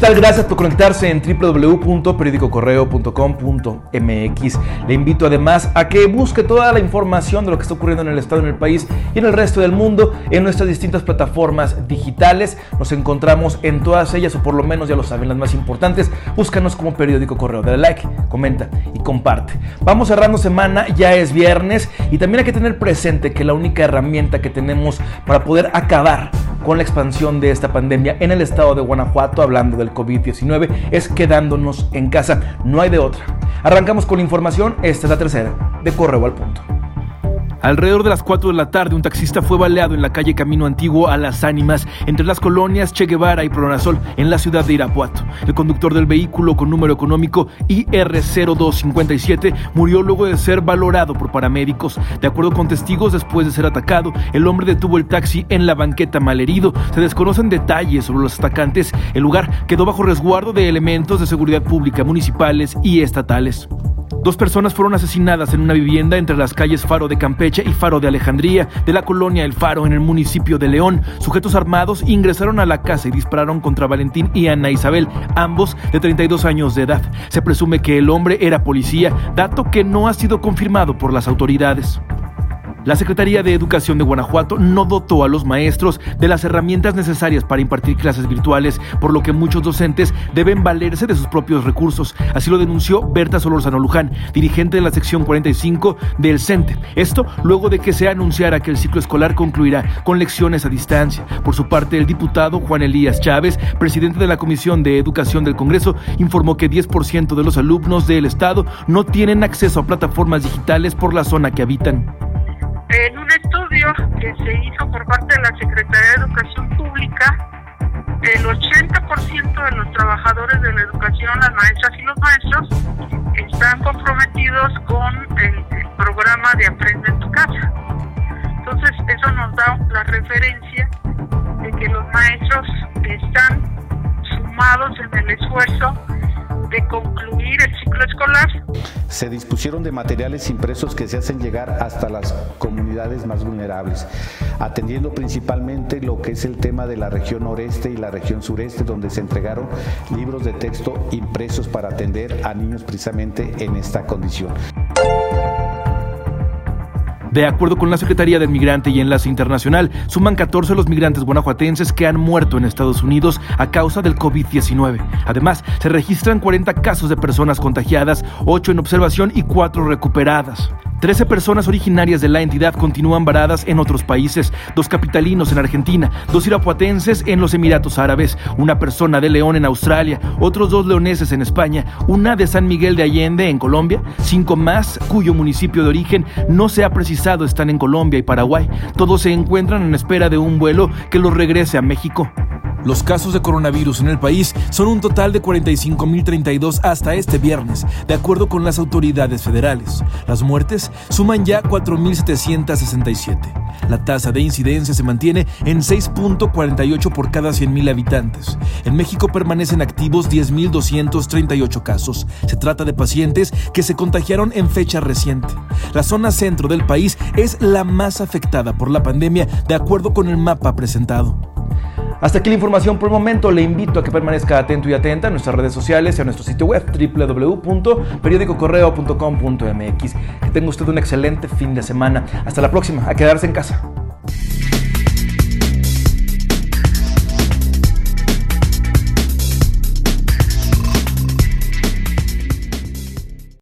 Gracias por conectarse en www.periodicocorreo.com.mx. Le invito además a que busque toda la información de lo que está ocurriendo en el Estado, en el país y en el resto del mundo en nuestras distintas plataformas digitales. Nos encontramos en todas ellas, o por lo menos ya lo saben, las más importantes. Búscanos como Periódico Correo. Dale like, comenta y comparte. Vamos cerrando semana, ya es viernes y también hay que tener presente que la única herramienta que tenemos para poder acabar con la expansión de esta pandemia en el estado de Guanajuato, hablando del COVID-19, es quedándonos en casa. No hay de otra. Arrancamos con la información. Esta es la tercera de Correo al Punto. Alrededor de las 4 de la tarde, un taxista fue baleado en la calle Camino Antiguo a Las Ánimas, entre las colonias Che Guevara y Pronasol, en la ciudad de Irapuato. El conductor del vehículo con número económico IR0257 murió luego de ser valorado por paramédicos. De acuerdo con testigos, después de ser atacado, el hombre detuvo el taxi en la banqueta malherido. Se desconocen detalles sobre los atacantes. El lugar quedó bajo resguardo de elementos de seguridad pública municipales y estatales. Dos personas fueron asesinadas en una vivienda entre las calles Faro de Campeche y Faro de Alejandría, de la colonia El Faro, en el municipio de León. Sujetos armados ingresaron a la casa y dispararon contra Valentín y Ana Isabel, ambos de 32 años de edad. Se presume que el hombre era policía, dato que no ha sido confirmado por las autoridades. La Secretaría de Educación de Guanajuato no dotó a los maestros de las herramientas necesarias para impartir clases virtuales, por lo que muchos docentes deben valerse de sus propios recursos. Así lo denunció Berta Solorzano Luján, dirigente de la sección 45 del CENTE. Esto luego de que se anunciara que el ciclo escolar concluirá con lecciones a distancia. Por su parte, el diputado Juan Elías Chávez, presidente de la Comisión de Educación del Congreso, informó que 10% de los alumnos del Estado no tienen acceso a plataformas digitales por la zona que habitan. En un estudio que se hizo por parte de la Secretaría de Educación Pública, el 80% de los trabajadores de la educación, las maestras y los maestros, están comprometidos con el, programa de Aprende en tu casa. Entonces, eso nos da la referencia de que los maestros están sumados en el esfuerzo de concluir el ciclo escolar. Se dispusieron de materiales impresos que se hacen llegar hasta las comunidades más vulnerables, atendiendo principalmente lo que es el tema de la región noreste y la región sureste, donde se entregaron libros de texto impresos para atender a niños precisamente en esta condición. De acuerdo con la Secretaría del Migrante y Enlace Internacional, suman 14 los migrantes guanajuatenses que han muerto en Estados Unidos a causa del COVID-19. Además, se registran 40 casos de personas contagiadas, 8 en observación y 4 recuperadas. 13 personas originarias de la entidad continúan varadas en otros países, dos capitalinos en Argentina, dos irapuatenses en los Emiratos Árabes, una persona de León en Australia, otros dos leoneses en España, una de San Miguel de Allende en Colombia, cinco más cuyo municipio de origen no se ha precisado están en Colombia y Paraguay. Todos se encuentran en espera de un vuelo que los regrese a México. Los casos de coronavirus en el país son un total de 45.032 hasta este viernes, de acuerdo con las autoridades federales. Las muertes suman ya 4.767. La tasa de incidencia se mantiene en 6.48 por cada 100.000 habitantes. En México permanecen activos 10.238 casos. Se trata de pacientes que se contagiaron en fecha reciente. La zona centro del país es la más afectada por la pandemia, de acuerdo con el mapa presentado. Hasta aquí la información por el momento. Le invito a que permanezca atento y atenta a nuestras redes sociales y a nuestro sitio web www.periodicocorreo.com.mx. Que tenga usted un excelente fin de semana. Hasta la próxima. A quedarse en casa.